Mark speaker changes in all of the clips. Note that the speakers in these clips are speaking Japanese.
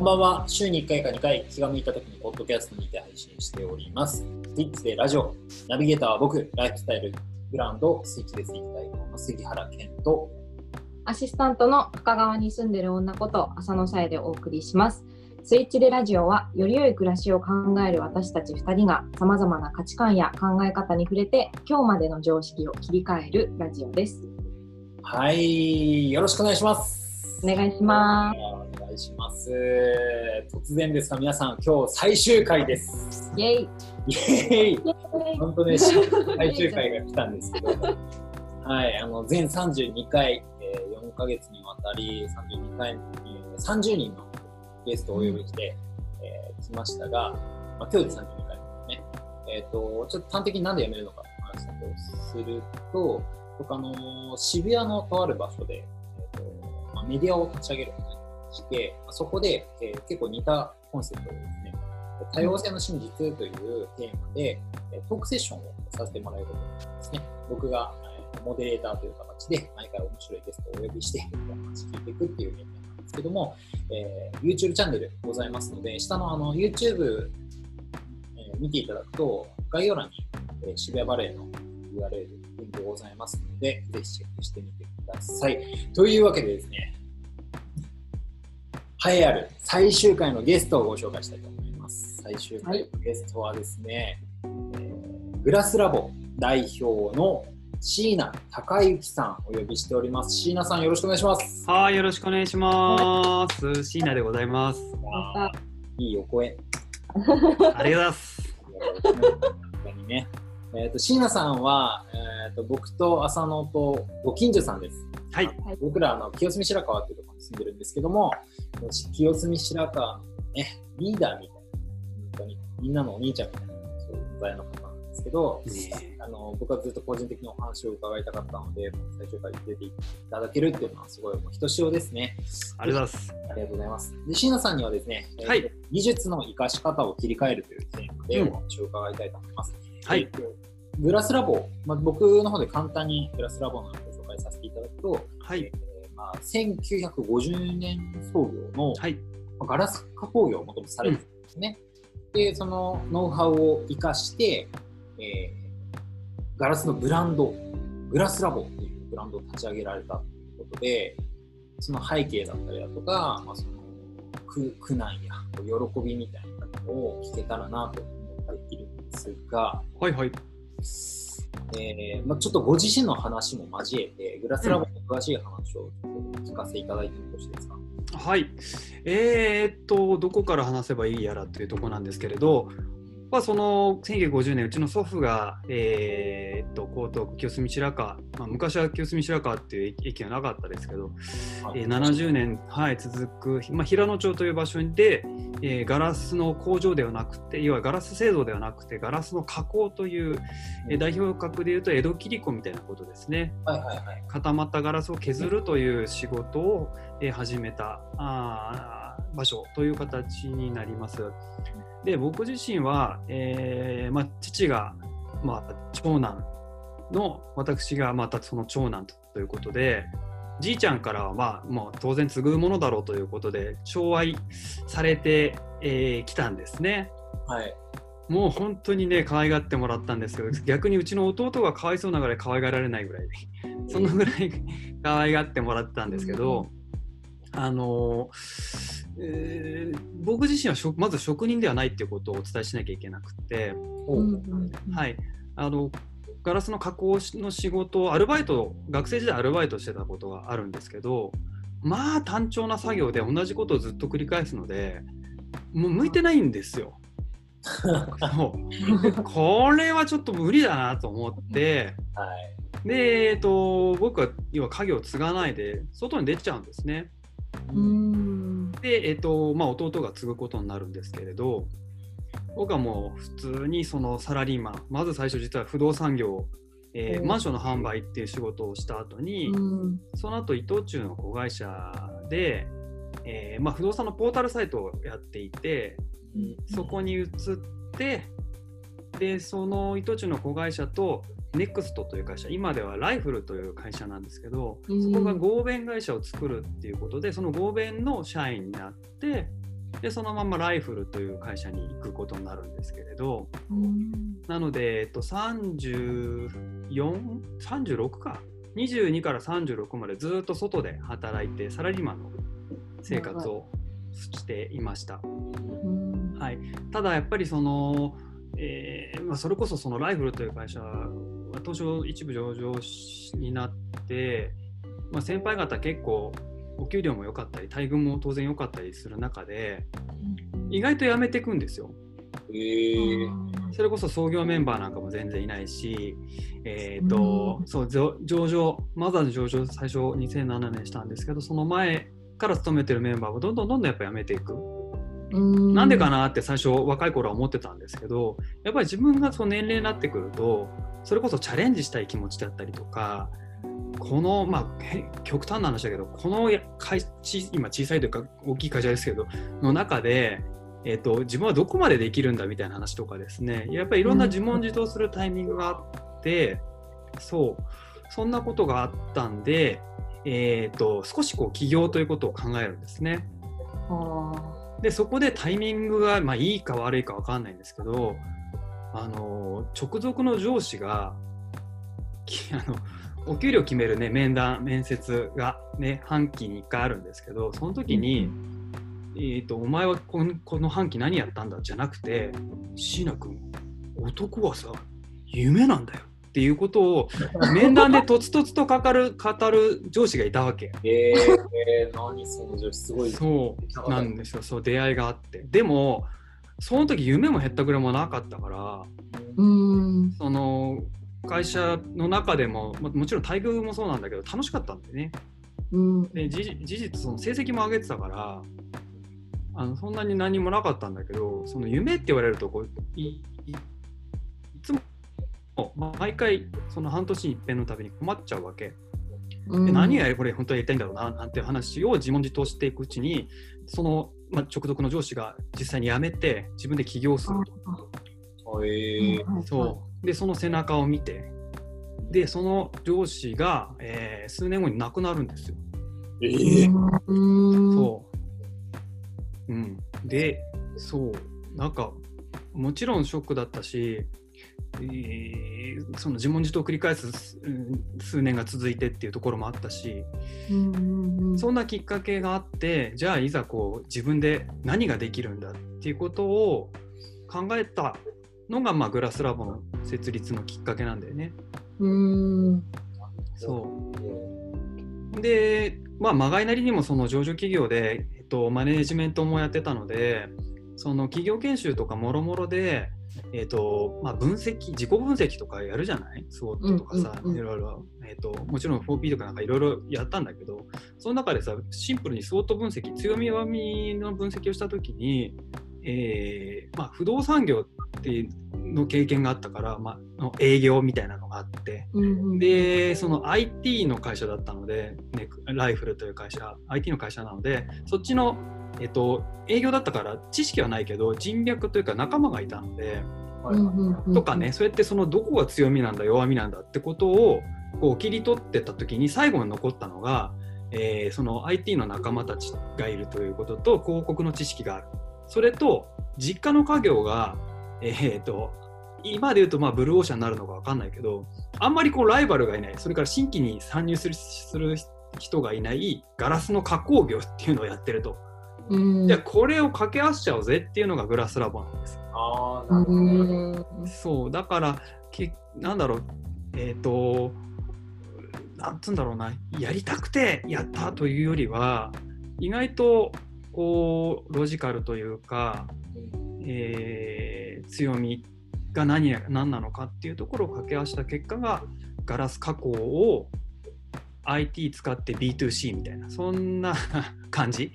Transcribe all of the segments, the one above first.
Speaker 1: こんばんは。週に1回か2回、気が向いた時にポッドキャストにて配信しております。スイッチでラジオ、ナビゲーターは僕、ライフスタイルブランド、スイッチでスイッチ代表の杉原健と、
Speaker 2: アシスタントの深川に住んでる女こと浅野さえでお送りします。スイッチでラジオは、より良い暮らしを考える私たち2人が、さまざまな価値観や考え方に触れて、今日までの常識を切り替えるラジオです。
Speaker 1: はい、よろしくお願いします。
Speaker 2: お願いします。
Speaker 1: お願いします。突然ですが、皆さん、今日最終回です。
Speaker 2: イェイ
Speaker 1: イエーイ本当ね、最終回が来たんですけど、はい、あの全32回、えー4ヶ月にわたり、32回に30人のゲストをお呼びして、えー来ましたが、まあ、今日で32回ですね。えっ、と、ちょっと端的になんで辞めるのかって話をすると、僕あの、渋谷のとある場所で、えーとまあ、メディアを立ち上げるして、そこで、えー結構似たコンセプトですね、多様性の真実というテーマで、えトークセッションをさせてもらえることになりますね。僕が、えーモデレーターという形で、毎回面白いゲストをお呼びして、お話聞いていくっていうメニューなんですけども、えー YouTube チャンネルございますので、下のあの YouTube、えー見ていただくと、概要欄に、え渋谷バレーの URL、リンクございますので、ぜひチェックしてみてください。というわけでですね、栄えある最終回のゲストをご紹介したいと思います。最終回のゲストはですね、えーグラスラボ代表の椎名隆之さんお呼びしております。椎名さんよろしくお願いします。
Speaker 3: はい、よろしくお願いします。椎名でございます。
Speaker 2: ま
Speaker 1: いいお声。
Speaker 3: ありがとうございます。
Speaker 1: 本当にね。えっ、と、椎名さんは、えっ、と、僕と浅野とご近所さんです。
Speaker 3: はい、
Speaker 1: 僕らあの清澄白河っていうところに住んでるんですけども、清澄白河のね、リーダーみたいな、本当にみんなのお兄ちゃんみたいな、そういう存在の方なんですけど、
Speaker 3: ね
Speaker 1: あの僕はずっと個人的にお話を伺いたかったので、最終回に出ていただけるっていうのはすごいもうひとしおですね。
Speaker 3: ありがとうございます。
Speaker 1: ありがとうございます。で、椎名さんにはですね、えー
Speaker 3: はい
Speaker 1: 技術の活かし方を切り替えるというテーマで
Speaker 3: うん
Speaker 1: お話を伺いたいと思います。
Speaker 3: はい
Speaker 1: えっとグラスラボ、まあ、僕の方で簡単にグラスラボのご紹介させていただくと、
Speaker 3: はい、
Speaker 1: えーまあ、1950年創業の、
Speaker 3: はい、
Speaker 1: まあガラス加工業をもともとされてるんですね。で、そのノウハウを生かして、えーガラスのブランド、グラスラボっていうブランドを立ち上げられたということで、その背景だったりだとか、まあ、その苦苦難や喜びみたいなのを聞けたらなと思っているんですが、
Speaker 3: はい、はい。
Speaker 1: えーまあ、ちょっとご自身の話も交えて、グラスラボの詳しい話をちょっと聞かせていただいてもよろしいですか？
Speaker 3: はい。えー、っと、どこから話せばいいやらというところなんですけれど、まあ、その1950年、うちの祖父が、えー、っと江東区清澄白河、まあ、昔は清澄白河っていう駅がなかったですけど、えー70年、はい、続く、まあ、平野町という場所で、えーガラスの工場ではなくて、要はガラス製造ではなくて、ガラスの加工という、えー代表格でいうと江戸切子みたいなことですね。
Speaker 1: はいはいはい。
Speaker 3: 固まったガラスを削るという仕事を、えー始めたあー場所という形になります。で僕自身は、えーまあ、父が、まあ、長男の私がまたその長男ということでじいちゃんからは、まあ、もう当然継ぐものだろうということで寵愛されてき、えー来たんですね。
Speaker 1: はい。
Speaker 3: もう本当にね可愛がってもらったんですけど逆にうちの弟がかわいそうなぐらい可愛がられないぐらいそのぐらい可愛がってもらったんですけど、あのえー僕自身は職まず職人ではないっていうことをお伝えしなきゃいけなくて、はい、あのガラスの加工の仕事をアルバイト学生時代アルバイトしてたことがあるんですけどまあ単調な作業で同じことをずっと繰り返すのでもう向いてないんですよ。そうこれはちょっと無理だなと思って
Speaker 1: はい。
Speaker 3: で、えっと、僕は要は家業を継がないで外に出ちゃうんですね。
Speaker 2: うん。
Speaker 3: で、えっとまあ、弟が継ぐことになるんですけれど僕はもう普通にそのサラリーマンまず最初実は不動産業、えー
Speaker 2: うん
Speaker 3: マンションの販売っていう仕事をした後に、
Speaker 2: うん。
Speaker 3: その後伊藤忠の子会社で、えーまあ、不動産のポータルサイトをやっていてそこに移ってでその伊藤忠の子会社とネクストという会社今ではライフルという会社なんですけど、
Speaker 2: うん。
Speaker 3: そこが合弁会社を作るっていうことでその合弁の社員になってでそのままライフルという会社に行くことになるんですけれどなので、えっと、3436か。22から36までずっと外で働いてサラリーマンの生活をしていました。はい、ただやっぱりその、えーまあ、それこそそのライフルという会社は当初一部上場になって、まあ、先輩方結構お給料も良かったり待遇も当然良かったりする中で意外と辞めていくんですよ。
Speaker 1: え。ー、
Speaker 3: それこそ創業メンバーなんかも全然いないし、えーと
Speaker 2: うん。
Speaker 3: そう上上場マザーズ上場最初2007年したんですけどその前から勤めてるメンバーはどんどんどんどんやっぱ辞めていく。なんでかなって最初若い頃は思ってたんですけどやっぱり自分がその年齢になってくるとそれこそチャレンジしたい気持ちだったりとかこのまあへ極端な話だけどこのや会ち今小さいというか大きい会社ですけどの中で、えー、と自分はどこまでできるんだみたいな話とかですね。やっぱりいろんな自問自答するタイミングがあって、そう。そんなことがあったんで、えー、と少しこう起業ということを考えるんですね。でそこでタイミングが、まあ、いいか悪いか分かんないんですけどあの直属の上司がき あのお給料決める、ね、面談面接が、ね、半期に1回あるんですけどその時に、えーと「お前はこのこの半期何やったんだ?」じゃなくて「椎名君男はさ夢なんだよ」っていうことを 面談でとつとつとかかる語る上司がいたわけ。
Speaker 1: えー、えー、何その女子すごい。
Speaker 3: そうなんですよ、そう出会いがあって。でも、その時夢もへったくれもなかったから、
Speaker 2: うん
Speaker 3: その会社の中でも、まもちろん待遇もそうなんだけど、楽しかったんでね。
Speaker 2: うん
Speaker 3: で事事実、その成績も上げてたから、あのそんなに何もなかったんだけど、その夢って言われるとこういい、いつも毎回、その半年に一遍のたびに困っちゃうわけ。で何がこれ本当はやりたいんだろうななんていう話を自問自答していくうちにその、まあ、直属の上司が実際に辞めて自分で起業すると。
Speaker 1: え。ー、
Speaker 3: そう。でその背中を見て。でその上司が、えー数年後に亡くなるんですよ。
Speaker 1: えー、
Speaker 2: う。ん。
Speaker 3: そう、うん、でそう。なんかもちろんショックだったし、えーその自問自答を繰り返す数年が続いてっていうところもあったし、
Speaker 2: うんうんうん。
Speaker 3: そんなきっかけがあってじゃあいざこう自分で何ができるんだっていうことを考えたのが、まあ、グラスラボの設立のきっかけなんだよね。
Speaker 2: うん。
Speaker 3: そう。で、まあ、まがいなりにもその上場企業で、えっと、マネージメントもやってたのでその企業研修とかもろもろで、えっとまあ、分析自己分析とかやるじゃない ?SWOT とかさ、いろいろ、えっと、もちろん 4P とかなんかいろいろやったんだけどその中でさシンプルに SWOT 分析強み弱みの分析をした時に、えーまあ、不動産業っていうの経験があったから、まあ、の営業みたいなのがあって。
Speaker 2: うん
Speaker 3: で、その IT の会社だったので、ね、ライフルという会社、IT の会社なので、そっちの、えっと、営業だったから知識はないけど、人脈というか仲間がいたので、とかね、そうやってそのどこが強みなんだ、弱みなんだってことをこう切り取ってった時に最後に残ったのが、えーその IT の仲間たちがいるということと広告の知識がある。それと実家の家業が、えー、と今で言うとまあブルーオーシャンになるのか分かんないけどあんまりこうライバルがいないそれから新規に参入するする人がいないガラスの加工業っていうのをやってると。
Speaker 2: うん
Speaker 3: じゃあこれを掛け合わせちゃおうぜっていうのがグラスラボなんです。
Speaker 1: ああ、なるほど。
Speaker 2: うん
Speaker 3: そうだからけなんだろうえっ、となんつうんだろうなやりたくてやったというよりは意外とこうロジカルというか、えー強みが何や何なのかっていうところを掛け合わせた結果がガラス加工を IT 使って B2C みたいなそんな感じ？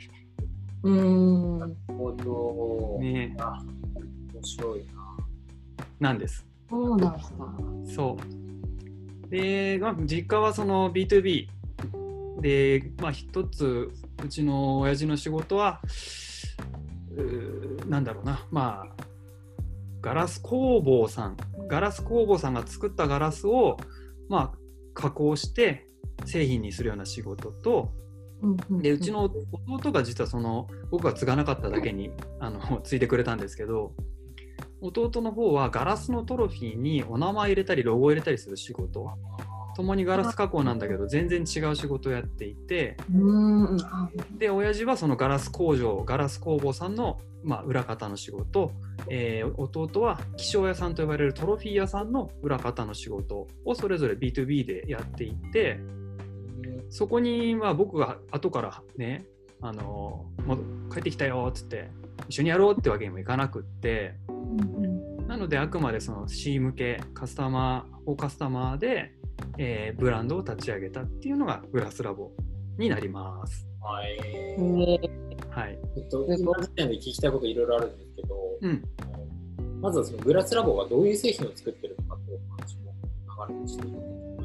Speaker 2: うん
Speaker 1: なるほど。
Speaker 3: ね
Speaker 1: あ面白いな。
Speaker 3: なんです。
Speaker 2: そうなんですか。
Speaker 3: そう。で、まあ、実家はその B2B で、まあ、一つ、うちの親父の仕事は、なんだろうな、まあ、ガラス工房さん、ガラス工房さんが作ったガラスを、まあ、加工して製品にするような仕事と、でうちの弟が実はその僕が継がなかっただけにあの継いでくれたんですけど弟の方はガラスのトロフィーにお名前入れたりロゴ入れたりする仕事共にガラス加工なんだけど全然違う仕事をやっていてで親父はそのガラス工場ガラス工房さんの、まあ、裏方の仕事、えー弟は気象屋さんと呼ばれるトロフィー屋さんの裏方の仕事をそれぞれ B2B でやっていてそこにまあ僕が後からねあの帰ってきたよっつって一緒にやろうってわけにもいかなくってなのであくまでその C 向けカスタマーをカスタマーで、えーブランドを立ち上げたっていうのがグラスラボになります。
Speaker 1: はい。
Speaker 2: ね
Speaker 3: はい。
Speaker 1: えっと、今時点で聞きたいこといろいろあるんですけど、
Speaker 3: うん。
Speaker 1: まずはそのグラスラボがどういう製品を作ってるのかという話も流れてしてい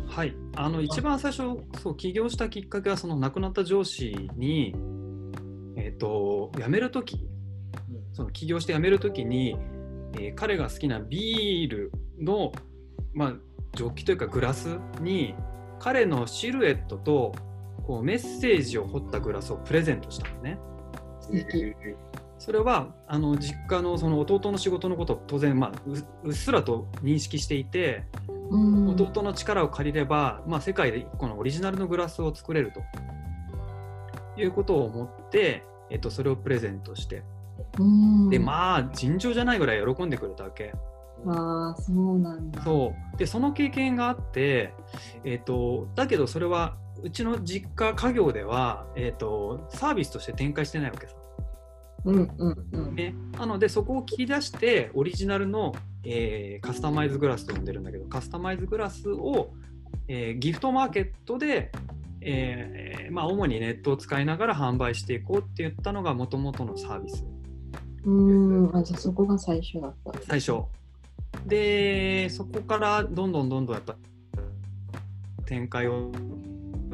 Speaker 3: はい、あの一番最初そう起業したきっかけはその亡くなった上司に、えー、と辞める時その起業して辞める時に、えー彼が好きなビールの、まあ、ジョッキというかグラスに彼のシルエットとこうメッセージを彫ったグラスをプレゼントしたのね。それはあの実家のその弟の仕事のことを当然、まあ、ううっすらと認識していて、
Speaker 2: うん。
Speaker 3: 弟の力を借りれば、まあ、世界で1個のオリジナルのグラスを作れると。いうことを思って、えっと、それをプレゼントして。
Speaker 2: うん。
Speaker 3: でまあ尋常じゃないぐらい喜んでくれたわけ
Speaker 2: ああそうなんだ。
Speaker 3: そう。でその経験があって、えっと、だけどそれはうちの実家家業では、えっと、サービスとして展開してないわけさ、
Speaker 2: うんうんうん。
Speaker 3: ね、なのでそこを切り出してオリジナルの、えーカスタマイズグラスと呼んでるんだけどカスタマイズグラスを、えーギフトマーケットで、えーまあ、主にネットを使いながら販売していこうって言ったのがもともとのサービス
Speaker 2: うん。あじゃあそこが最初だった
Speaker 3: 最初でそこからどんどんどんどんやっぱ展開を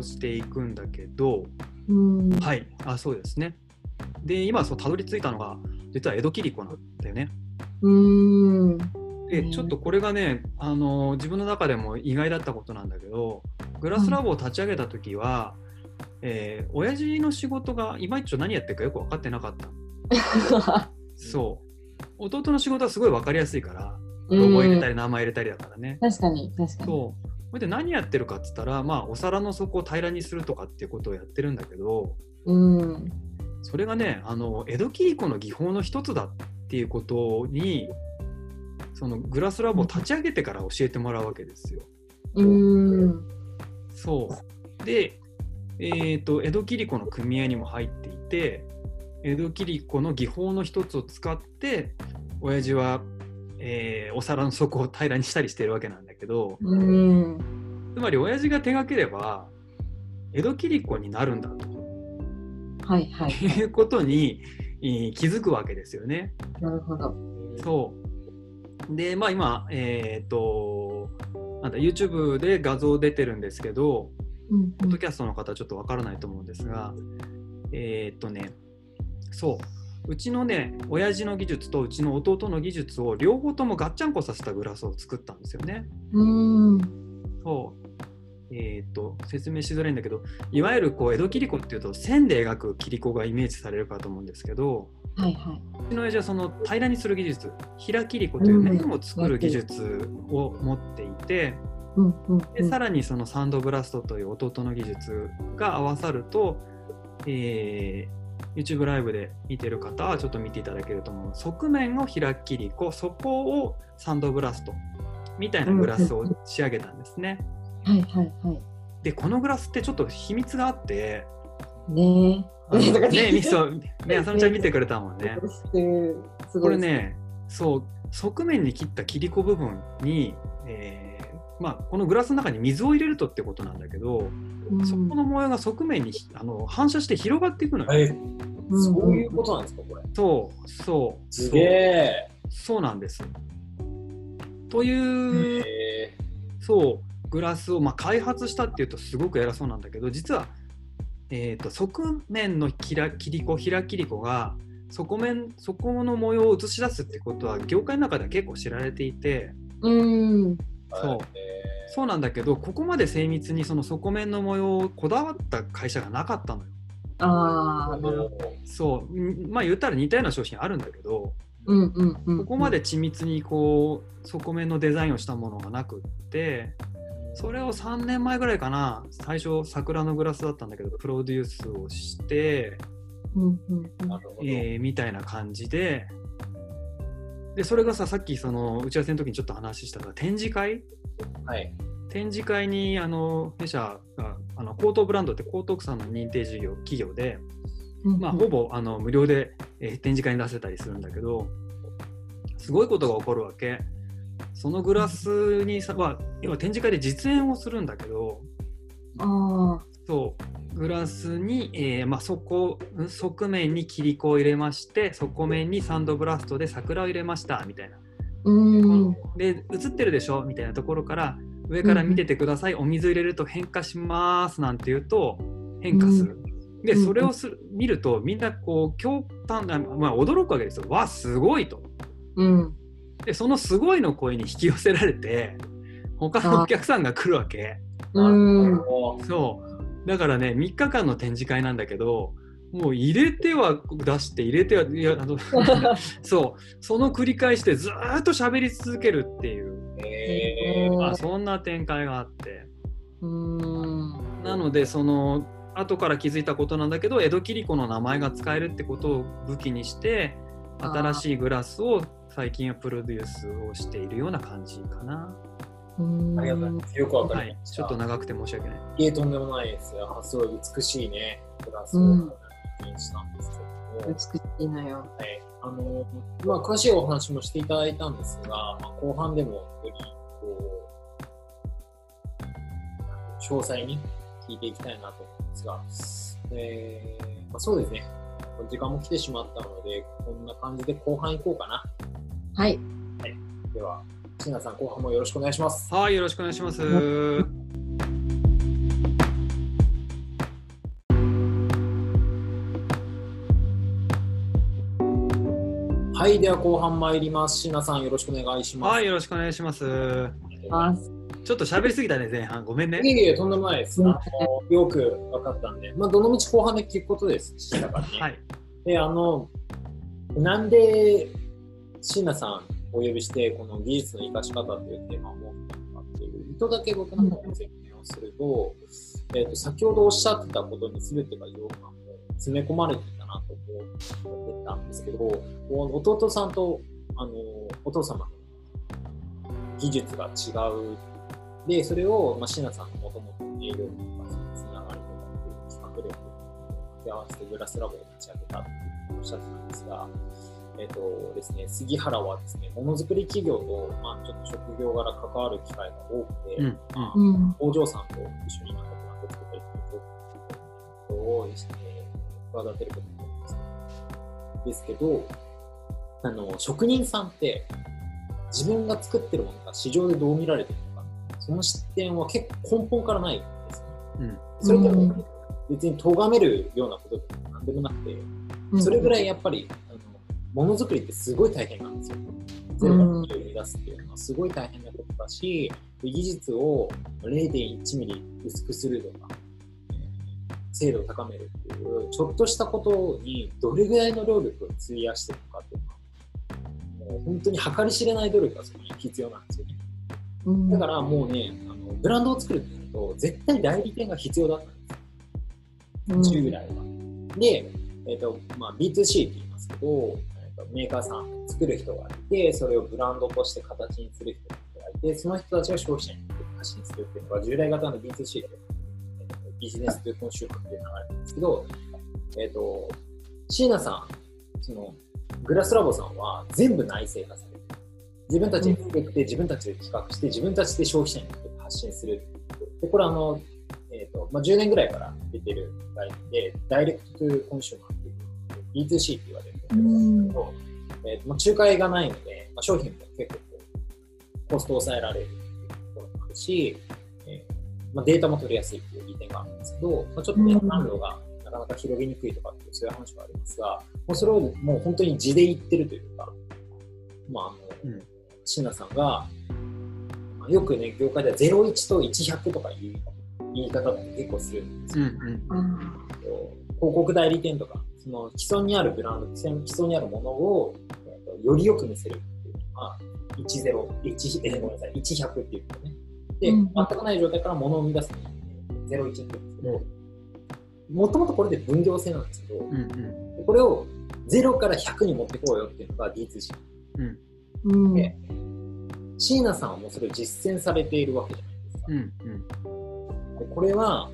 Speaker 3: していくんだけど
Speaker 2: うん。
Speaker 3: はい。あそうですね。で今そうたどり着いたのが実は江戸切子なんだよね。
Speaker 2: うん。
Speaker 3: ちょっとこれがね、あの自分の中でも意外だったことなんだけどグラスラボを立ち上げた時は、えー親父の仕事がいまいち何やってるかよく分かってなかった。そう。弟の仕事はすごい分かりやすいからロゴ入れたり名前入れたりだからね、
Speaker 2: 確かに確かに。
Speaker 3: そう。それで何やってるかっつったら、まあ、お皿の底を平らにするとかっていうことをやってるんだけど
Speaker 2: うん。
Speaker 3: それがねあの江戸切子の技法の一つだっていうことにそのグラスラボを立ち上げてから教えてもらうわけですよ。
Speaker 2: うん。
Speaker 3: そう。で、えー、と江戸切子の組合にも入っていて江戸切子の技法の一つを使って親父は、えーお皿の底を平らにしたりしてるわけなんだけど
Speaker 2: うん
Speaker 3: つまり親父が手がければ江戸切子になるんだと
Speaker 2: はいはい
Speaker 3: いうことにえー気づくわけですよね。
Speaker 2: なるほど
Speaker 3: そう。で、まあ今、えっ、と、なんだ、YouTube で画像出てるんですけど、
Speaker 2: うん
Speaker 3: ポッドキャストの方はちょっとわからないと思うんですが、えっ、とね、そう。うちのね、親父の技術とうちの弟の技術を両方ともガッチャンコさせたグラスを作ったんですよね。
Speaker 2: うん
Speaker 3: そう。えっ、と、説明しづらいんだけど、いわゆるこう江戸切子っていうと線で描く切子がイメージされるかと思うんですけど、
Speaker 2: はいはいう
Speaker 3: ちの親父はその平らにする技術平切り子という面を作る技術を持っていて、
Speaker 2: うんうん
Speaker 3: でさらにそのサンドブラストという弟の技術が合わさると、えー YouTube ライブで見てる方はちょっと見ていただけると思う。側面を平切り子そこをサンドブラストみたいなグラスを仕上げたんですね。
Speaker 2: はいはいはい。
Speaker 3: でこのグラスってちょっと秘密があって
Speaker 2: ね
Speaker 3: あの ねミソねあさみちゃん見てくれたもんね。これね、そう、側面に切った切り子部分に、えーまあ、このグラスの中に水を入れるとってことなんだけど、
Speaker 2: うん
Speaker 3: そこの模様が側面にあの反射して広がっていくのよ。
Speaker 1: え、
Speaker 2: うん
Speaker 1: そういうことなんですか、これ。
Speaker 3: そう、そう、
Speaker 1: すげえ。
Speaker 3: そうなんです。という、
Speaker 1: え
Speaker 3: そう、グラスを、まあ、開発したっていうとすごく偉そうなんだけど、実は、えー、と側面の切ら切り子、平切り子が、側面、そこの模様を映し出すってことは、業界の中では結構知られていて、
Speaker 2: うん
Speaker 3: そうそうなんだけどここまで精密にその底面の模様をこだわった会社がなかったのよ。
Speaker 2: ああ、なるほど。
Speaker 3: そううんまあ言ったら似たような商品あるんだけど
Speaker 2: うんうんうん。
Speaker 3: ここまで緻密にこう底面のデザインをしたものがなくってそれを3年前ぐらいかな最初桜のグラスだったんだけどプロデュースをして、
Speaker 2: うんうんうん
Speaker 1: なるほど。
Speaker 3: えーみたいな感じででそれがささっきその打ち合わせの時にちょっと話したが展示会？
Speaker 1: はい。
Speaker 3: 展示会にあの弊社があの江東ブランドって江東区さんの認定事業企業で、
Speaker 2: うん
Speaker 3: まあ、ほぼあの無料で、えー展示会に出せたりするんだけどすごいことが起こるわけ。そのグラスにさ、まあ、今展示会で実演をするんだけど
Speaker 2: あ
Speaker 3: そうグラスに、えーまあ、底ん側面に切り子を入れまして底面にサンドブラストで桜を入れましたみたいな
Speaker 2: あ、うん。
Speaker 3: で映ってるでしょ？みたいなところから上から見ててください、お水入れると変化しますなんて言うと変化する。で
Speaker 2: うん
Speaker 3: それをする見るとみんなこう驚嘆あまあ、驚くわけですよ。わすごいと。
Speaker 2: うん。
Speaker 3: でそのすごいの声に引き寄せられて他のお客さんが来るわけ。そうだからね3日間の展示会なんだけどもう入れては出して入れてはいやあの そうその繰り返しでずーっと喋り続けるっていう。
Speaker 1: えー
Speaker 3: まあ、そんな展開があって
Speaker 2: うん。
Speaker 3: なのでその後から気づいたことなんだけど江戸切子の名前が使えるってことを武器にして新しいグラスを最近はプロデュースをしているような感じかな。
Speaker 2: うん
Speaker 1: ありがとうございます。よくわか
Speaker 3: はい
Speaker 1: りま、した。
Speaker 3: ちょっと長くて申し訳ない。
Speaker 1: いえ、とんでもないです。あすごい美しいね、グラスを
Speaker 2: うん
Speaker 1: 拝見したんですけども、
Speaker 2: 美しいのよ。
Speaker 1: はい、あのまあ、詳しいお話もしていただいたんですが、まあ、後半でもよりこう詳細に聞いていきたいなと思うんですが、えーまあ、そうですね、時間も来てしまったので、こんな感じで後半行こうかな。
Speaker 2: はい。
Speaker 1: では、椎名さん、後半もよろしくお願いします。
Speaker 3: はい、よろしくお願いします。
Speaker 1: はい、では後半参ります。椎名さん、よろしくお願いします。
Speaker 3: はい、よろしくお願いし
Speaker 2: ます。
Speaker 3: ちょっと喋りすぎたね、前半。ごめんね
Speaker 1: い。えいえ、とんでもないです。あのよく分かったんで、まあ、どの道後半で聞くことです したからね。
Speaker 3: はい。
Speaker 1: で、あの、なんで椎名さんをお呼びして、この技術の生かし方というテーマを設けたのかっていう、意図だけ僕の方で説明をすると、えーと先ほどおっしゃってたことに全てが要感も詰め込まれていたなと思ってたんですけど、こう弟さんとあのお父様の技術が違う。で、それを、まあ、椎名さんのもともとの営業とか、そのつながりとかっていう企画力を掛け合わせてグラスラボを立ち上げたっていうおっしゃってたんですが、えっ、とですね、杉原はですね、ものづくり企業と、まあ、ちょっと職業柄関わる機会が多くて、
Speaker 3: うん、うん。
Speaker 2: うん。
Speaker 1: 工場さんと一緒になんかブランド作ったりということをですね、企てることも多いんですね。ですけど、あの、職人さんって、自分が作ってるものが市場でどう見られてるのか、その視点は結構根本からないんですね。
Speaker 3: うん
Speaker 1: それって
Speaker 2: うん
Speaker 1: 別に咎めるようなことでもなんでもなくて、それぐらいやっぱり、あのものづくりってすごい大変なんですよ。ゼロから生み出すっていうのはすごい大変なことだし、技術を0.1ミリ薄くするとか、えー精度を高めるっていう、ちょっとしたことにどれぐらいの労力を費やしてるのかっていうのは、もう本当に計り知れない努力がそこに必要なんですよね。
Speaker 2: うん
Speaker 1: だからもうね、あのブランドを作るってなると、絶対代理店が必要だったんですよ。従来は。で、えーとまあ、B2C って言いますけど、メーカーさん作る人がいて、それをブランドとして形にする人がいて、その人たちが消費者に発信するっていうのが従来型の B2C で、えーと Business to Consumer っていう流れなんですけど、えっ、と、椎名さん、そのグラスラボさんは全部内製化されてる。自分たちで作って、自分たちで企画して、自分たちで消費者に発信する。で、これあの、えーとまあ、10年ぐらいから出てる概念で、ダイレクトトゥコンシューマーっていう B2C って言われるんですけど、えーとまあ、仲介がないので、まあ、商品も結構コストを抑えられるっていうところもあるし、えーまあ、データも取りやすいっていう利点があるんですけど、まあ、ちょっとね、
Speaker 2: うん
Speaker 1: 販路がなかなか広げにくいとかっていうそういう話はありますが、もうそれをもう本当に地で言ってるというか、まあ、あの、
Speaker 3: うん
Speaker 1: 椎名さんが、まあよくね、業界では01と1100とかいう言い方って結構するんですよ。
Speaker 3: うん、うん。
Speaker 2: うん
Speaker 1: 広告代理店とか、その既存にあるブランド、既存にあるものを、えーとよりよく見せるっていうのが、10、1、えーごめんなさい、1100っていうことね。で、
Speaker 2: うん
Speaker 1: 全くない状態からものを生み出すのに、01って言うんですけど、もともとこれで分業制なんですけど、
Speaker 3: うんうん
Speaker 1: これを0から100に持ってこうよっていうのが D2C。
Speaker 3: うん
Speaker 2: うん
Speaker 1: で椎名さんはもうそれを実践されているわけじゃないですか。
Speaker 3: うんうん
Speaker 1: でこれは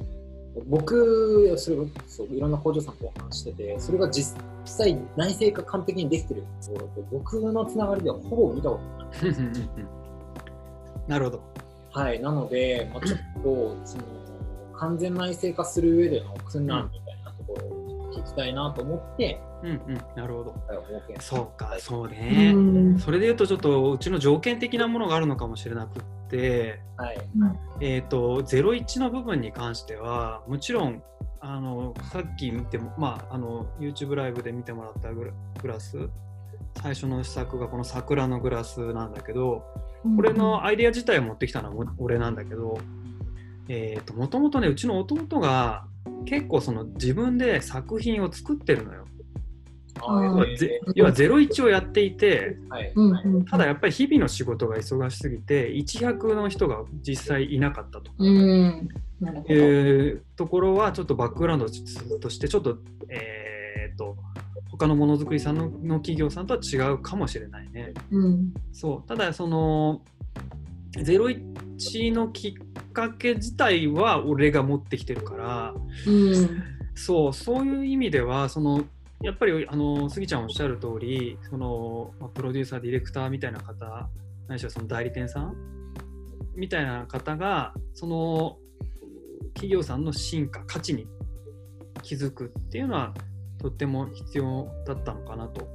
Speaker 1: 僕それそういろんな工場さんとお話ししててそれが実際内製化完璧にできてるところって僕のつながりではほぼ見たことない。
Speaker 3: なるほど。
Speaker 1: はい、なので、まあ、ちょっとその完全内製化する上での苦難みたいなところを聞きたいなと思って、
Speaker 3: うんうんなるほど。そうか、そう
Speaker 2: う
Speaker 3: ね。
Speaker 2: ん
Speaker 3: それで言うとちょっとうちの条件的なものがあるのかもしれなくって、
Speaker 1: はい、
Speaker 3: えっ、と01の部分に関してはもちろんあのさっき見てもまああの YouTube ライブで見てもらったグラグラス最初の試作がこの桜のグラスなんだけどこれのアイデア自体を持ってきたのはも俺なんだけどえーともともとねうちの弟が結構その自分で作品を作ってるのよ。要はぜ要は01をやっていて
Speaker 1: はい、
Speaker 3: ただやっぱり日々の仕事が忙しすぎて100の人が実際いなかったと。
Speaker 2: うん。なるほど。
Speaker 3: いうところはちょっとバックグラウンドとしてちょっと,、えー、と他のものづくりさんのの企業さんとは違うかもしれないね。
Speaker 2: うん。
Speaker 3: そう。ただその01のきっかけ自体は俺が持ってきてるから
Speaker 2: うん。
Speaker 3: そう。そういう意味ではそのやっぱりあの杉ちゃんおっしゃる通りそのまあプロデューサーディレクターみたいな方ないしはその代理店さんみたいな方がその企業さんの進化価値に気づくっていうのはとっても必要だったのかなと。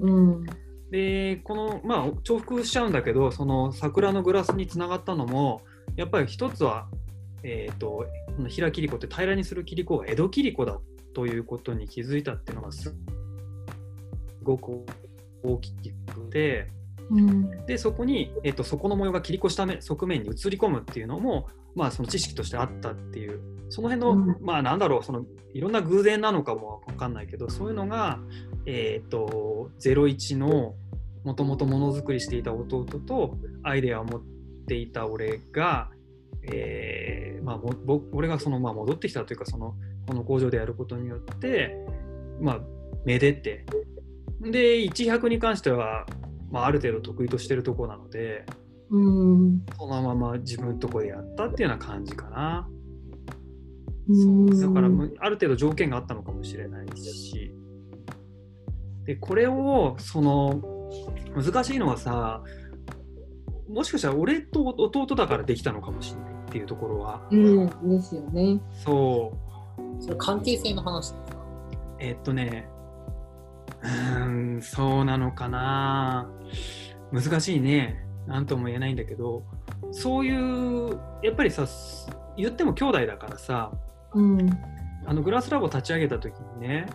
Speaker 2: うん
Speaker 3: でこのまあ重複しちゃうんだけどその桜のグラスにつながったのもやっぱり一つは、えー、と平切子って平らにする切子が江戸切子だということに気づいたっていうのがすごく大きくて
Speaker 2: うん。
Speaker 3: でそこに、えー、とそこの模様が切り子した目側面に映り込むっていうのも、まあ、その知識としてあったっていう。その辺の、
Speaker 2: うん。
Speaker 3: まあなんだろうそのいろんな偶然なのかもわかんないけどそういうのが、えー、と01のもともとものづくりしていた弟とアイデアを持っていた俺が、えーまあ、もぼ俺がその、まあ、戻ってきたというかそのこの工場でやることによって、まあ、めでて。で100に関しては、まあ、ある程度得意としてるところなので
Speaker 2: うん。
Speaker 3: そのまま自分のとこでやったっていうような感じかな。
Speaker 2: うん。
Speaker 3: だからある程度条件があったのかもしれないし。でこれをその難しいのはさもしかしたら俺と弟だからできたのかもしれないっていうところは。
Speaker 2: うん。ですよね。
Speaker 3: そう
Speaker 1: それ関係性の話ですか？
Speaker 3: えっとねうーんそうなのかな。難しいね。何とも言えないんだけどそういうやっぱりさ言っても兄弟だからさ
Speaker 2: うん。
Speaker 3: あのグラスラボ立ち上げた時にね、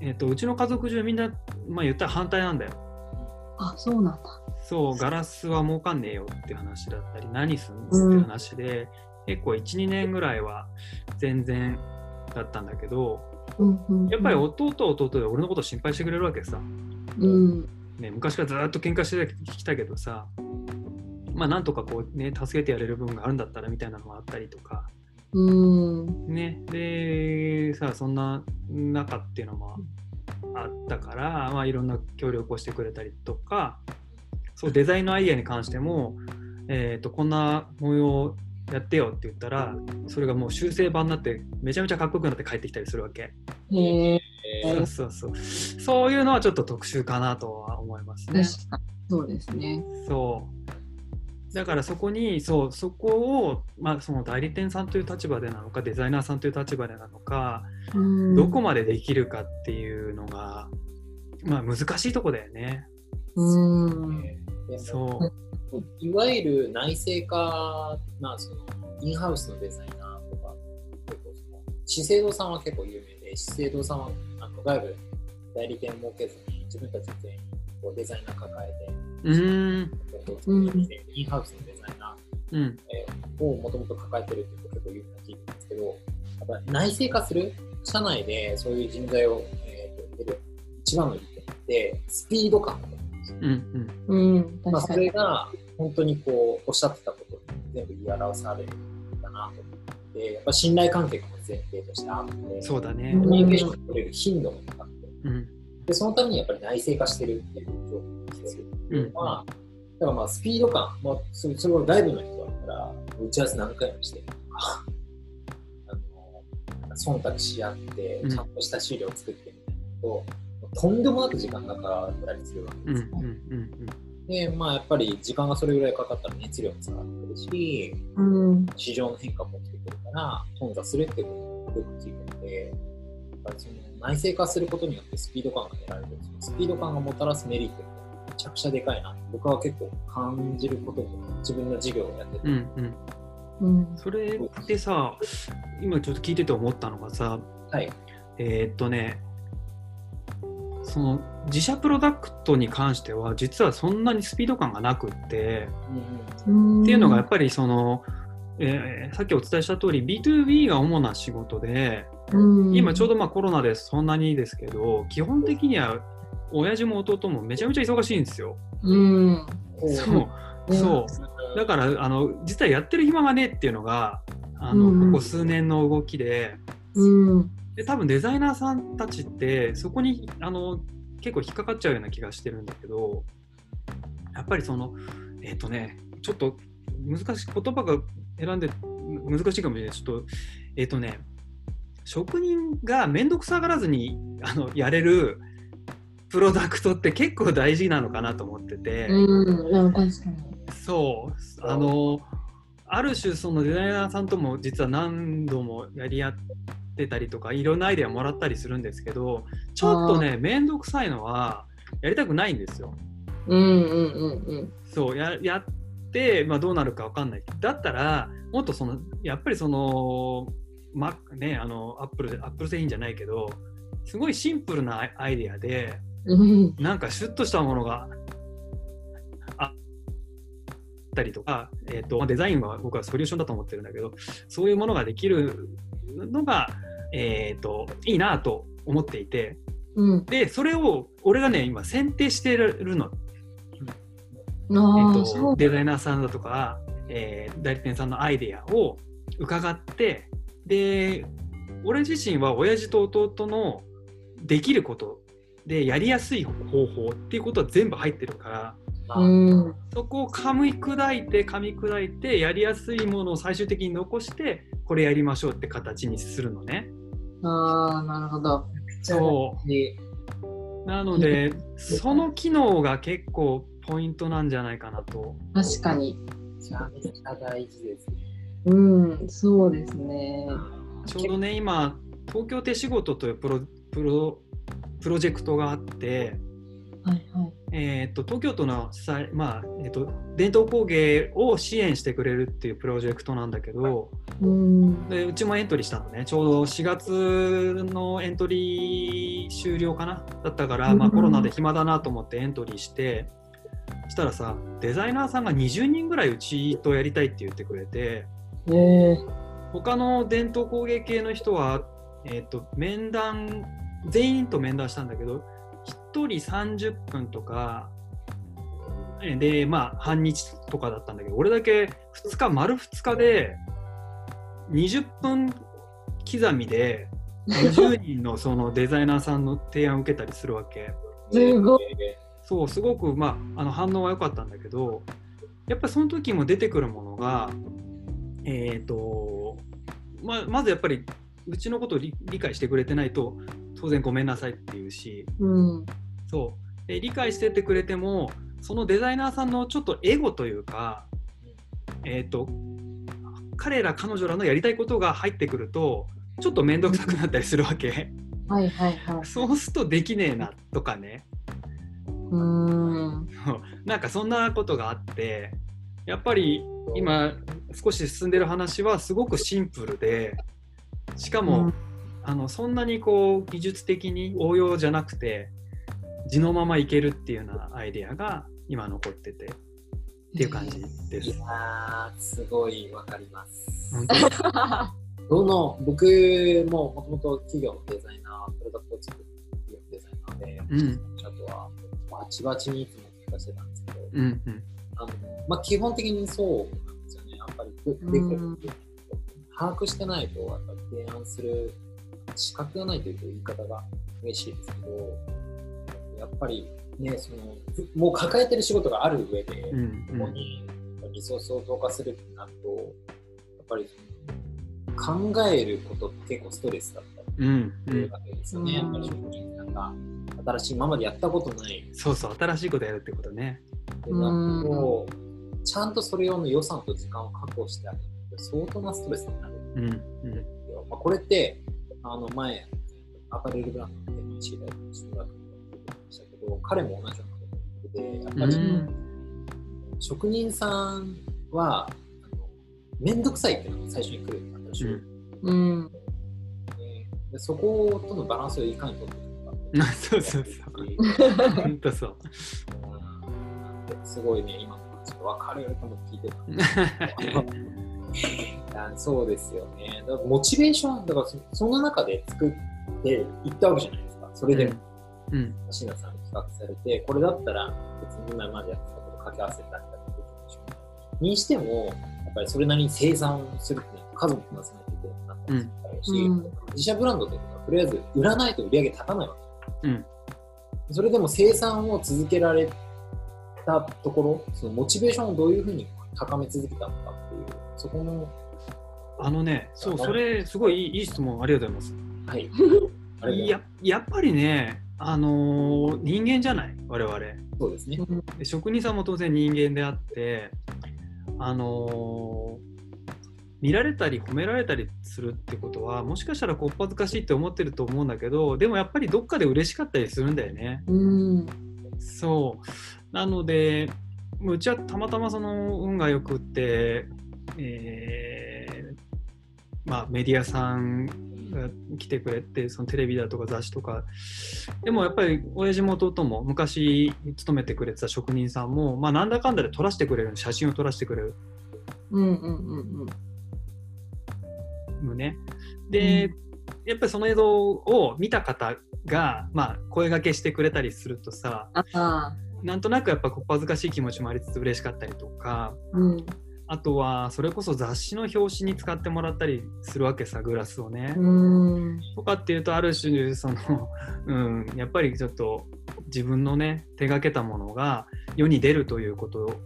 Speaker 3: えっとうちの家族中みんな、まあ、言ったら反対なんだよ。
Speaker 2: あそうなんだ。
Speaker 3: そうガラスは儲かんねえよって話だったり何すんのって話で、結構12年ぐらいは全然だったんだけど
Speaker 2: うんうん
Speaker 3: やっぱり弟は弟で俺のこと心配してくれるわけさ、
Speaker 2: うん。
Speaker 3: ね、昔からずっと喧嘩してきたけどさまあなんとかこうね助けてやれる部分があるんだったらみたいなのがあったりとか。
Speaker 2: うん。
Speaker 3: ね、でさそんな中っていうのもあったから、まあ、いろんな協力をしてくれたりとかそうデザインのアイデアに関しても、えー、とこんな模様やってよって言ったらそれがもう修正版になってめちゃめちゃかっこよくなって帰ってきたりするわけ、
Speaker 2: へえ
Speaker 3: そうそうそう。そういうのはちょっと特殊かなとは思いますね。
Speaker 2: そうですね。
Speaker 3: そう。だからそこにそうそこを、まあ、その代理店さんという立場でなのかデザイナーさんという立場でなのか
Speaker 2: うん。
Speaker 3: どこまでできるかっていうのが、まあ難しいとこだよね。
Speaker 2: うん。
Speaker 3: そ
Speaker 1: いわゆる内製化なそのインハウスのデザイナーとか結構その資生堂さんは結構有名で資生堂さんはあの外部代理店設けずに自分たち全員こうデザイナー抱えてインハウスのデザイナー
Speaker 3: うん。
Speaker 1: をもともと抱えてるっていうと結構有名な企業なんですけど、やっぱ内製化する社内でそういう人材を、えー、と入れる一番の利点って、スピード感だと思うんですよ。
Speaker 3: うんうん
Speaker 2: うん、
Speaker 1: まあ、そ。れが本当にこうおっしゃってたことに全部言い表されるんだなと思って、やっぱ信頼関係が前提としてあって、
Speaker 3: そうだね。
Speaker 1: コミュニケーションを取れる頻度も高くて、
Speaker 3: うん。
Speaker 1: でそのためにやっぱり内製化してるっていう状況ですよ。
Speaker 3: うん
Speaker 1: まあ、だからまあスピード感、まあ、それそれを外部の人だったら、打ち合わせ何回もしてるとか、あの忖度し合って
Speaker 3: うん、
Speaker 1: ちゃんとした資料を作ってみたいなのと、とんでもなく時間がかかったりするわけ
Speaker 3: うん。
Speaker 1: ですよ。
Speaker 3: うん。うん
Speaker 1: で、まあやっぱり時間がそれぐらいかかったら熱量も下がってくるし、
Speaker 2: うん、
Speaker 1: 市場の変化も起きてくるから、頓挫するっていうことによくついてるので、やっぱりその内製化することによってスピード感が得られる、スピード感がもたらすメリットってめちゃくちゃでかいな僕は結構感じることも自分の授業をやってて、
Speaker 3: うんうん。
Speaker 2: うん、
Speaker 3: それってさ今ちょっと聞いてて思ったのがさ
Speaker 1: はい。
Speaker 3: えーっとねその自社プロダクトに関しては実はそんなにスピード感がなくって
Speaker 2: うん。
Speaker 3: っていうのがやっぱりその、えーさっきお伝えした通り B2B が主な仕事で
Speaker 2: うん。
Speaker 3: 今ちょうどまあコロナでそんなにですけど基本的には親父も弟もめちゃめちゃ忙しいんですよ。
Speaker 2: うん、
Speaker 3: そう。
Speaker 2: うん。
Speaker 3: そう。だからあの実はやってる暇がねえっていうのがあの、
Speaker 2: うん。
Speaker 3: ここ数年の動きで
Speaker 2: うん、
Speaker 3: で多分デザイナーさんたちってそこにあの結構引っかかっちゃうような気がしてるんだけどやっぱりそのえっ、とねちょっと難しい言葉が選んで難しいかもしれない。ちょっとえっ、とね職人が面倒くさがらずにあのやれるプロダクトって結構大事なのかなと思ってて。
Speaker 2: うん、確かに。
Speaker 3: そう。あのある種そのデザイナーさんとも実は何度もやり合ってたりとかいろんなアイデアもらったりするんですけどちょっとね面倒くさいのはやりたくないんですよ。
Speaker 2: うん、うん、うん、
Speaker 3: そうややって、まあ、どうなるか分かんないだったらもっとそのやっぱりそのマねあのアップルアップル製品じゃないけどすごいシンプルなアイデアで
Speaker 2: うん。うん、
Speaker 3: なんかシュッとしたものがあったりとか、えー、とまあデザインは僕はソリューションだと思ってるんだけどそういうものができるのが、えー、といいなと思っていて
Speaker 2: うん、
Speaker 3: でそれを俺がね今選定してるの、え
Speaker 2: あ
Speaker 3: ー、と
Speaker 2: う。
Speaker 3: デザイナーさんだとか、えー代理店さんのアイデアを伺ってで俺自身は親父と弟のできることでやりやすい方法っていうことは全部入ってるから
Speaker 1: まあ
Speaker 2: うん、
Speaker 3: そこを噛み砕いて噛み砕いてやりやすいものを最終的に残してこれやりましょうって形にするのね。
Speaker 2: ああ、なるほど。
Speaker 3: そ
Speaker 1: で
Speaker 3: うなのでその機能が結構ポイントなんじゃないかなと。
Speaker 2: 確かに。
Speaker 1: 大事ですね。
Speaker 2: うん、そうですね。
Speaker 3: ちょうどね今東京手仕事というプロプロプロジェクトがあって、
Speaker 2: はい、はい。
Speaker 3: えー、と東京都のまあえー、と伝統工芸を支援してくれるっていうプロジェクトなんだけど、
Speaker 2: うん、
Speaker 3: でうちもエントリーしたのね。ちょうど4月のエントリー終了かな？だったから、まあ、
Speaker 2: うん
Speaker 3: コロナで暇だなと思ってエントリーしてしたらさデザイナーさんが20人ぐらいうちとやりたいって言ってくれて
Speaker 2: ええ
Speaker 3: 他の伝統工芸系の人は、えー、と面談全員と面談したんだけど1人30分とかえでまあ半日とかだったんだけど俺だけ2日丸2日で20分刻みで20人のそのデザイナーさんの提案を受けたりするわけ。
Speaker 2: すごい。
Speaker 3: そうすごく、まあ、あの反応は良かったんだけどやっぱりその時も出てくるものがえっ、とままずやっぱりうちのことを理理解してくれてないと当然ごめんなさいっていうし
Speaker 2: うん、
Speaker 3: そう。で理解しててくれてもそのデザイナーさんのちょっとエゴというか、えっと彼ら彼女らのやりたいことが入ってくるとちょっと面倒くさくなったりするわけ。
Speaker 2: はいはいはい。
Speaker 3: そうするとできねえなとかね。
Speaker 2: うん、
Speaker 3: なんかそんなことがあってやっぱり今少し進んでる話はすごくシンプルでしかも、
Speaker 2: うん。
Speaker 3: あのそんなにこう技術的に応用じゃなくて地のままいけるっていうようなアイデアが今残っててっていう感じです。
Speaker 1: いやー、すごいわかります。どの僕ももともと企業のデザイナー、プロダクトを作るデザイナーで、
Speaker 3: うん
Speaker 1: あとはバチバチにいつも聞かせてたんですけど、
Speaker 3: うんうん
Speaker 1: あのまあ、基本的にそうなんですよね。やっぱりでで
Speaker 2: うん
Speaker 1: 把握してないと、やっぱり提案する資格がないというと言い方が嬉しいですけど、やっぱりね、そのふもう抱えてる仕事がある上で、
Speaker 3: うん
Speaker 1: ここにリソースを投下するってなると、やっぱり考えることって結構ストレスだった。りするわけですよね。
Speaker 2: うん。
Speaker 1: やっぱり職人さんが新しい今までやったことない。
Speaker 3: そうそう新しいことやるってことね
Speaker 1: ってなると、ちゃんとそれ用の予算と時間を確保してあげる相当なストレスになる。ん
Speaker 3: うん。うん。
Speaker 1: まあ、これってあの前アパレルブランドのてもらったましたけど彼も同じようなことでやっぱり、
Speaker 3: うん。
Speaker 1: 職人さんは面倒くさいっていうのが最初に来るんだったらしい、
Speaker 2: うん。
Speaker 1: でそことのバランスをいかに取っていくか
Speaker 3: そうそうそう。本当そう。
Speaker 1: うん。すごいね、今の話が分かると思って聞いてた。そうですよね。だからモチベーション、だからそその中で作っていったわけじゃないですか。それで、
Speaker 3: うん。
Speaker 1: 椎名さん画されて、これだったら別に今までやってたこと掛け合わせたりだとかできるでしょう。にしても、やっぱりそれなりに生産をするってなると数もこなさないといけなくなったりするし、
Speaker 2: うん
Speaker 1: 自社ブランドというのはとりあえず売らないと売り上げ立たないわけ。
Speaker 3: うん
Speaker 1: それでも生産を続けられたところ、そのモチベーションをどういうふうに高め続けたのかっていう、そこの、
Speaker 3: あのねそうそれすごいいいいい質問ありがとうございます
Speaker 1: はい。
Speaker 3: ややっぱりねあのー人間じゃない？我々
Speaker 1: そうですね。
Speaker 3: で職人さんも当然人間であってあのー見られたり褒められたりするってことはもしかしたらこっぱずかしいって思ってると思うんだけどでもやっぱりどっかで嬉しかったりするんだよね。
Speaker 2: うん。
Speaker 3: そうなのでうちはたまたまその運がよくって、えーまあ、メディアさんが来てくれてそのテレビだとか雑誌とかでもやっぱり親父も弟も昔勤めてくれてた職人さんも、まあ、なんだかんだで撮らせてくれる写真を撮らせてくれる
Speaker 2: うんうんうん
Speaker 3: のね。で、やっぱりその映像を見た方が、まあ、声がけしてくれたりするとさ。なんとなくやっぱこっぱずかしい気持ちもありつつ嬉しかったりとか
Speaker 2: うん。
Speaker 3: あとはそれこそ雑誌の表紙に使ってもらったりするわけさグラスをね。
Speaker 2: うん。
Speaker 3: とかっていうとある種その、うん、やっぱりちょっと自分のね手がけたものが世に出るということ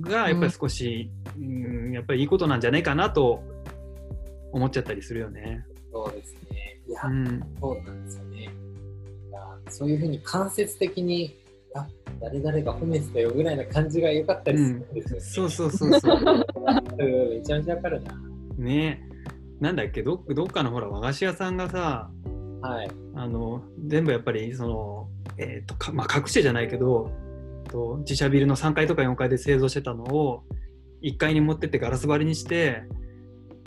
Speaker 3: がやっぱり少し、うんやっぱりいいことなんじゃないかなと思っちゃったりするよね。
Speaker 1: そうですね。いや、
Speaker 3: うん、
Speaker 1: そうなんですよね。そういうふうに間接的に、あ誰々が褒めてたよぐらいな感じが良かったりするんですよね。
Speaker 3: そうそうそうそう。
Speaker 1: う んめちゃめちゃわかるな。
Speaker 3: ねなんだっけ？どどっかのほら和菓子屋さんがさ
Speaker 1: はい。
Speaker 3: あの全部やっぱりその、えーとかまあ、隠してじゃないけどと自社ビルの3階とか4階で製造してたのを1階に持ってってガラス張りにして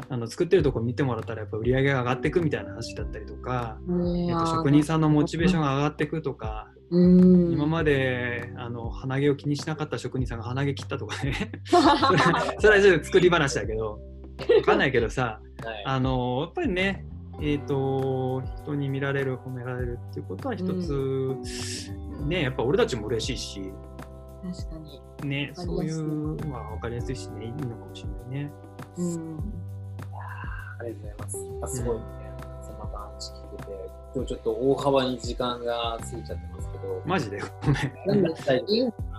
Speaker 3: あの作ってるとこ見てもらったらやっぱ売り上げが上がっていくみたいな話だったりとか、えっと職人さんのモチベーションが上がっていくとか、
Speaker 2: うん。
Speaker 3: 今まであの鼻毛を気にしなかった職人さんが鼻毛切ったとかね それはちょっと作り話だけど 分かんないけどさ
Speaker 1: はい。
Speaker 3: あのやっぱりね、えー、と人に見られる褒められるっていうことは一つ、ねやっぱ俺たちも嬉しいし、
Speaker 2: 確かに。
Speaker 3: ね、そういうのは分かりやすいしねいいのかもしれないね。
Speaker 2: うん。
Speaker 1: ありがとうございます。あすごいね。そのまた話聞いてて、今日ちょっと大幅に時間が過ぎちゃってますけど、
Speaker 3: マジで？ごめん。
Speaker 1: なんだったら
Speaker 2: いい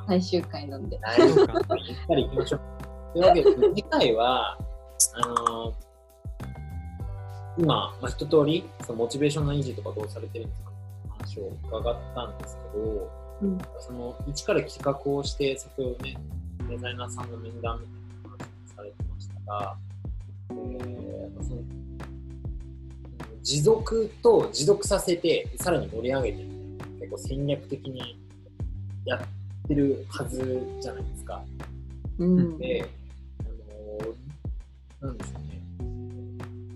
Speaker 2: 最終回なんで。
Speaker 1: 大丈夫かったり行きましょう。というわけで、次回は、あの今、まあ、一通りそのモチベーションの維持とかどうされてるんですかって話を伺ったんですけど、
Speaker 2: うん
Speaker 1: その一から企画をして、先ほどね、デザイナーさんの面談みたいな話をされてましたが、えーやっぱその持続と持続させて、さらに盛り上げていく結構戦略的にやってるはずじゃないですか。
Speaker 2: うん。
Speaker 1: で、あのなんでしょうね。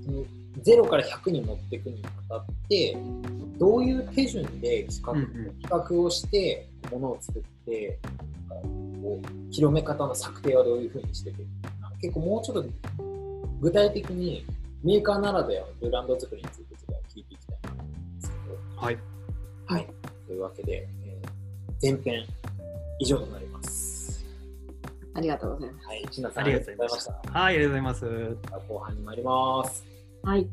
Speaker 1: その0から100に持っていくにあたって、どういう手順で企画,、
Speaker 3: うんうん
Speaker 1: 企画をして、ものを作って、広め方の策定はどういうふうにしていくのか結構もうちょっと具体的にメーカーならではのブランド作りについて聞いていきたいなと思うんですけど、
Speaker 3: はい。
Speaker 1: はい。というわけで、えー、前編以上となります。
Speaker 2: ありがとうございます。
Speaker 1: はい、千奈さん
Speaker 3: ありがとうございました。はい、ありがとうございます。
Speaker 1: 後半に参ります。
Speaker 2: はい。